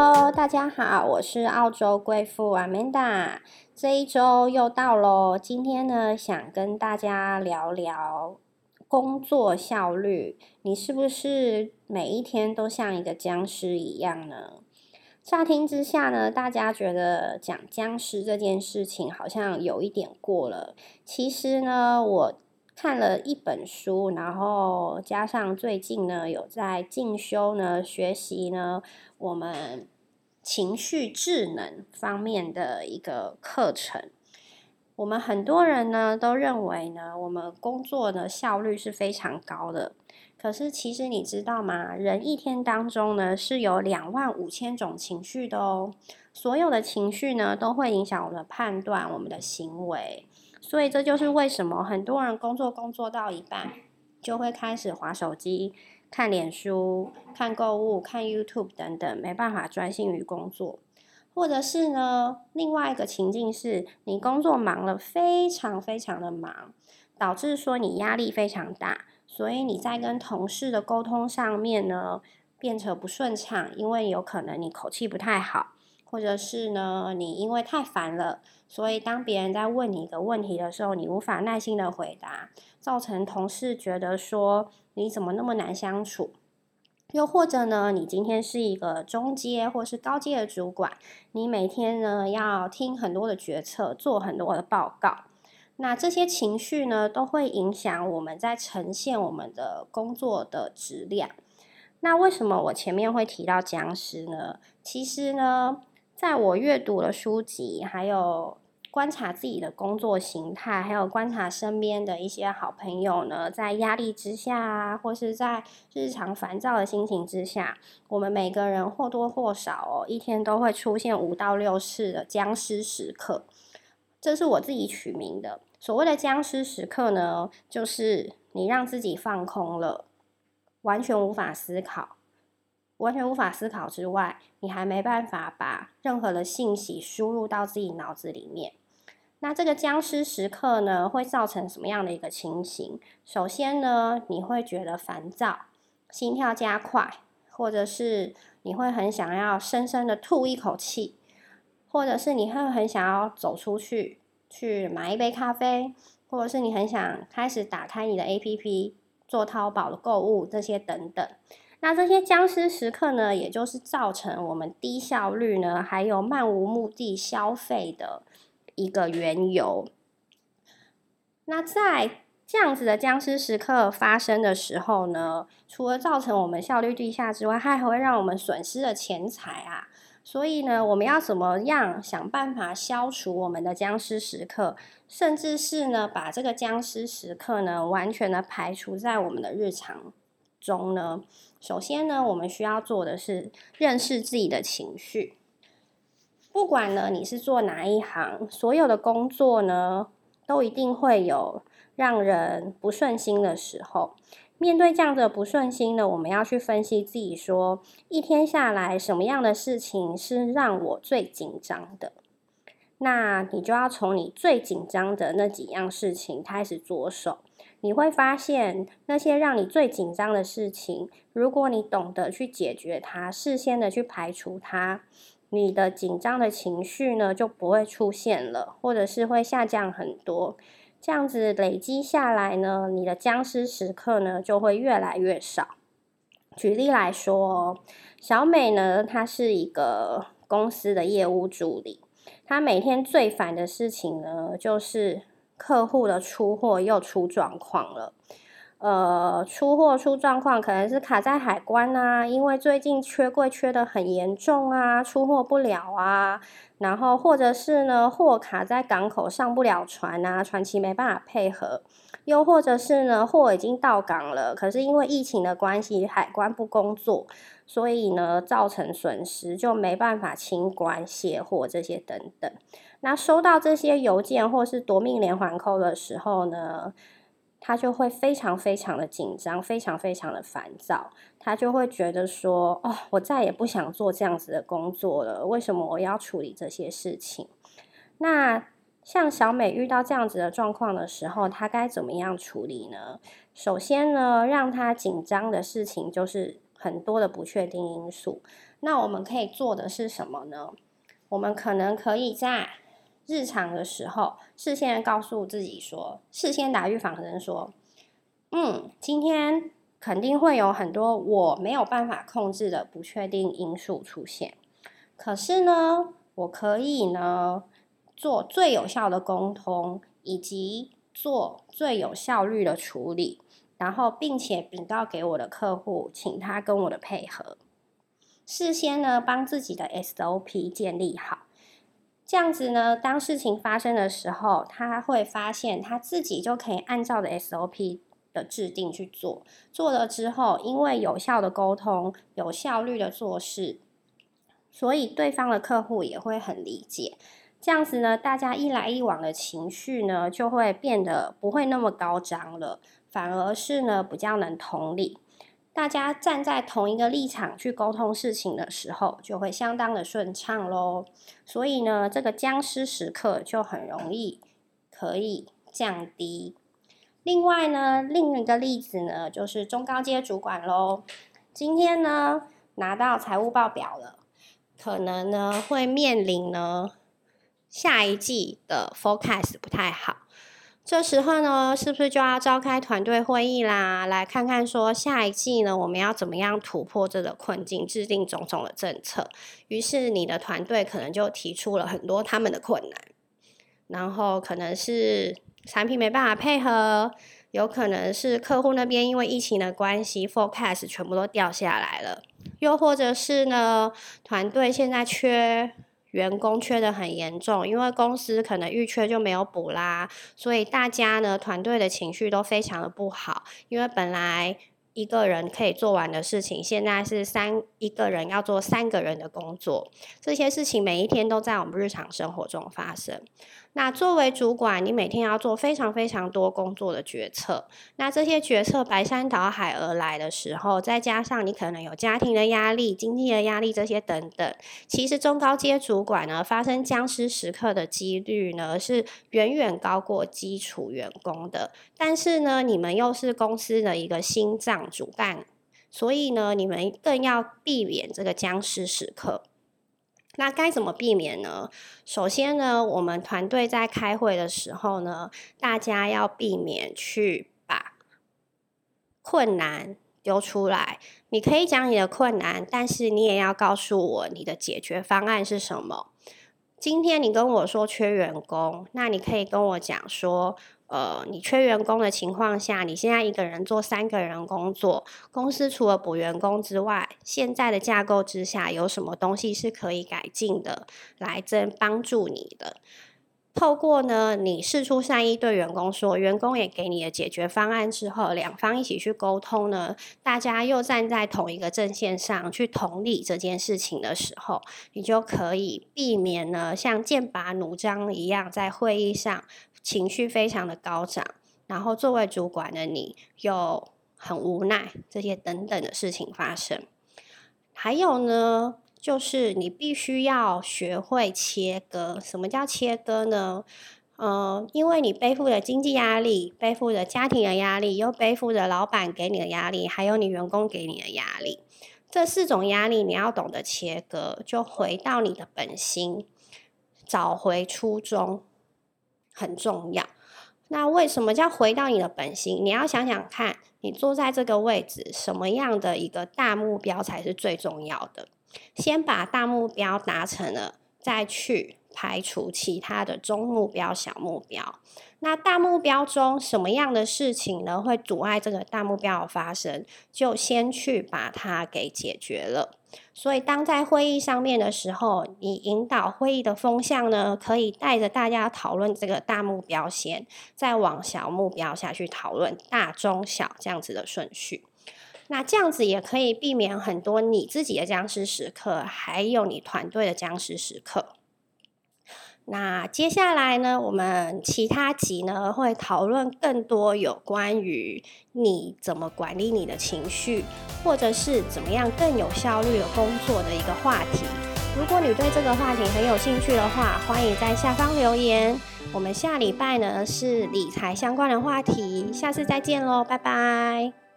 Hello，大家好，我是澳洲贵妇 Amanda。这一周又到喽，今天呢，想跟大家聊聊工作效率。你是不是每一天都像一个僵尸一样呢？乍听之下呢，大家觉得讲僵尸这件事情好像有一点过了。其实呢，我看了一本书，然后加上最近呢，有在进修呢，学习呢，我们情绪智能方面的一个课程。我们很多人呢都认为呢，我们工作的效率是非常高的。可是，其实你知道吗？人一天当中呢，是有两万五千种情绪的哦。所有的情绪呢，都会影响我们的判断、我们的行为。所以，这就是为什么很多人工作工作到一半，就会开始划手机、看脸书、看购物、看 YouTube 等等，没办法专心于工作。或者是呢，另外一个情境是，你工作忙了，非常非常的忙，导致说你压力非常大。所以你在跟同事的沟通上面呢，变成不顺畅，因为有可能你口气不太好，或者是呢，你因为太烦了，所以当别人在问你一个问题的时候，你无法耐心的回答，造成同事觉得说你怎么那么难相处。又或者呢，你今天是一个中阶或是高阶的主管，你每天呢要听很多的决策，做很多的报告。那这些情绪呢，都会影响我们在呈现我们的工作的质量。那为什么我前面会提到僵尸呢？其实呢，在我阅读了书籍，还有观察自己的工作形态，还有观察身边的一些好朋友呢，在压力之下啊，或是在日常烦躁的心情之下，我们每个人或多或少哦，一天都会出现五到六次的僵尸时刻。这是我自己取名的。所谓的僵尸时刻呢，就是你让自己放空了，完全无法思考，完全无法思考之外，你还没办法把任何的信息输入到自己脑子里面。那这个僵尸时刻呢，会造成什么样的一个情形？首先呢，你会觉得烦躁，心跳加快，或者是你会很想要深深的吐一口气，或者是你会很想要走出去。去买一杯咖啡，或者是你很想开始打开你的 APP 做淘宝的购物，这些等等。那这些僵尸时刻呢，也就是造成我们低效率呢，还有漫无目的消费的一个缘由。那在这样子的僵尸时刻发生的时候呢，除了造成我们效率低下之外，它还会让我们损失了钱财啊。所以呢，我们要怎么样想办法消除我们的僵尸时刻，甚至是呢，把这个僵尸时刻呢，完全的排除在我们的日常中呢？首先呢，我们需要做的是认识自己的情绪。不管呢你是做哪一行，所有的工作呢，都一定会有让人不顺心的时候。面对这样的不顺心呢，我们要去分析自己，说一天下来什么样的事情是让我最紧张的？那你就要从你最紧张的那几样事情开始着手。你会发现，那些让你最紧张的事情，如果你懂得去解决它，事先的去排除它，你的紧张的情绪呢就不会出现了，或者是会下降很多。这样子累积下来呢，你的僵尸时刻呢就会越来越少。举例来说，小美呢，她是一个公司的业务助理，她每天最烦的事情呢，就是客户的出货又出状况了。呃，出货出状况可能是卡在海关啊，因为最近缺柜缺的很严重啊，出货不了啊。然后或者是呢，货卡在港口上不了船啊，船期没办法配合。又或者是呢，货已经到港了，可是因为疫情的关系，海关不工作，所以呢，造成损失就没办法清关卸货这些等等。那收到这些邮件或是夺命连环扣的时候呢？他就会非常非常的紧张，非常非常的烦躁。他就会觉得说：“哦，我再也不想做这样子的工作了。为什么我要处理这些事情？”那像小美遇到这样子的状况的时候，她该怎么样处理呢？首先呢，让她紧张的事情就是很多的不确定因素。那我们可以做的是什么呢？我们可能可以在日常的时候，事先告诉自己说，事先打预防针说，嗯，今天肯定会有很多我没有办法控制的不确定因素出现。可是呢，我可以呢做最有效的沟通，以及做最有效率的处理，然后并且禀告给我的客户，请他跟我的配合，事先呢帮自己的 SOP 建立好。这样子呢，当事情发生的时候，他会发现他自己就可以按照的 SOP 的制定去做。做了之后，因为有效的沟通、有效率的做事，所以对方的客户也会很理解。这样子呢，大家一来一往的情绪呢，就会变得不会那么高涨了，反而是呢比较能同理。大家站在同一个立场去沟通事情的时候，就会相当的顺畅喽。所以呢，这个僵尸时刻就很容易可以降低。另外呢，另一个例子呢，就是中高阶主管喽。今天呢，拿到财务报表了，可能呢会面临呢下一季的 forecast 不太好。这时候呢，是不是就要召开团队会议啦？来看看说下一季呢，我们要怎么样突破这个困境，制定种种的政策。于是你的团队可能就提出了很多他们的困难，然后可能是产品没办法配合，有可能是客户那边因为疫情的关系，forecast 全部都掉下来了，又或者是呢，团队现在缺。员工缺的很严重，因为公司可能预缺就没有补啦，所以大家呢团队的情绪都非常的不好，因为本来一个人可以做完的事情，现在是三一个人要做三个人的工作，这些事情每一天都在我们日常生活中发生。那作为主管，你每天要做非常非常多工作的决策。那这些决策排山倒海而来的时候，再加上你可能有家庭的压力、经济的压力这些等等，其实中高阶主管呢，发生僵尸时刻的几率呢，是远远高过基础员工的。但是呢，你们又是公司的一个心脏主干，所以呢，你们更要避免这个僵尸时刻。那该怎么避免呢？首先呢，我们团队在开会的时候呢，大家要避免去把困难丢出来。你可以讲你的困难，但是你也要告诉我你的解决方案是什么。今天你跟我说缺员工，那你可以跟我讲说。呃，你缺员工的情况下，你现在一个人做三个人工作，公司除了补员工之外，现在的架构之下有什么东西是可以改进的，来真帮助你的？透过呢，你事出善意对员工说，员工也给你的解决方案之后，两方一起去沟通呢，大家又站在同一个阵线上去同理这件事情的时候，你就可以避免呢，像剑拔弩张一样在会议上。情绪非常的高涨，然后作为主管的你又很无奈，这些等等的事情发生。还有呢，就是你必须要学会切割。什么叫切割呢？呃，因为你背负着经济压力，背负着家庭的压力，又背负着老板给你的压力，还有你员工给你的压力。这四种压力你要懂得切割，就回到你的本心，找回初衷。很重要。那为什么叫回到你的本心？你要想想看，你坐在这个位置，什么样的一个大目标才是最重要的？先把大目标达成了，再去。排除其他的中目标、小目标。那大目标中什么样的事情呢？会阻碍这个大目标的发生？就先去把它给解决了。所以，当在会议上面的时候，你引导会议的风向呢，可以带着大家讨论这个大目标先，再往小目标下去讨论大、中、小这样子的顺序。那这样子也可以避免很多你自己的僵尸时刻，还有你团队的僵尸时刻。那接下来呢，我们其他集呢会讨论更多有关于你怎么管理你的情绪，或者是怎么样更有效率的工作的一个话题。如果你对这个话题很有兴趣的话，欢迎在下方留言。我们下礼拜呢是理财相关的话题，下次再见喽，拜拜。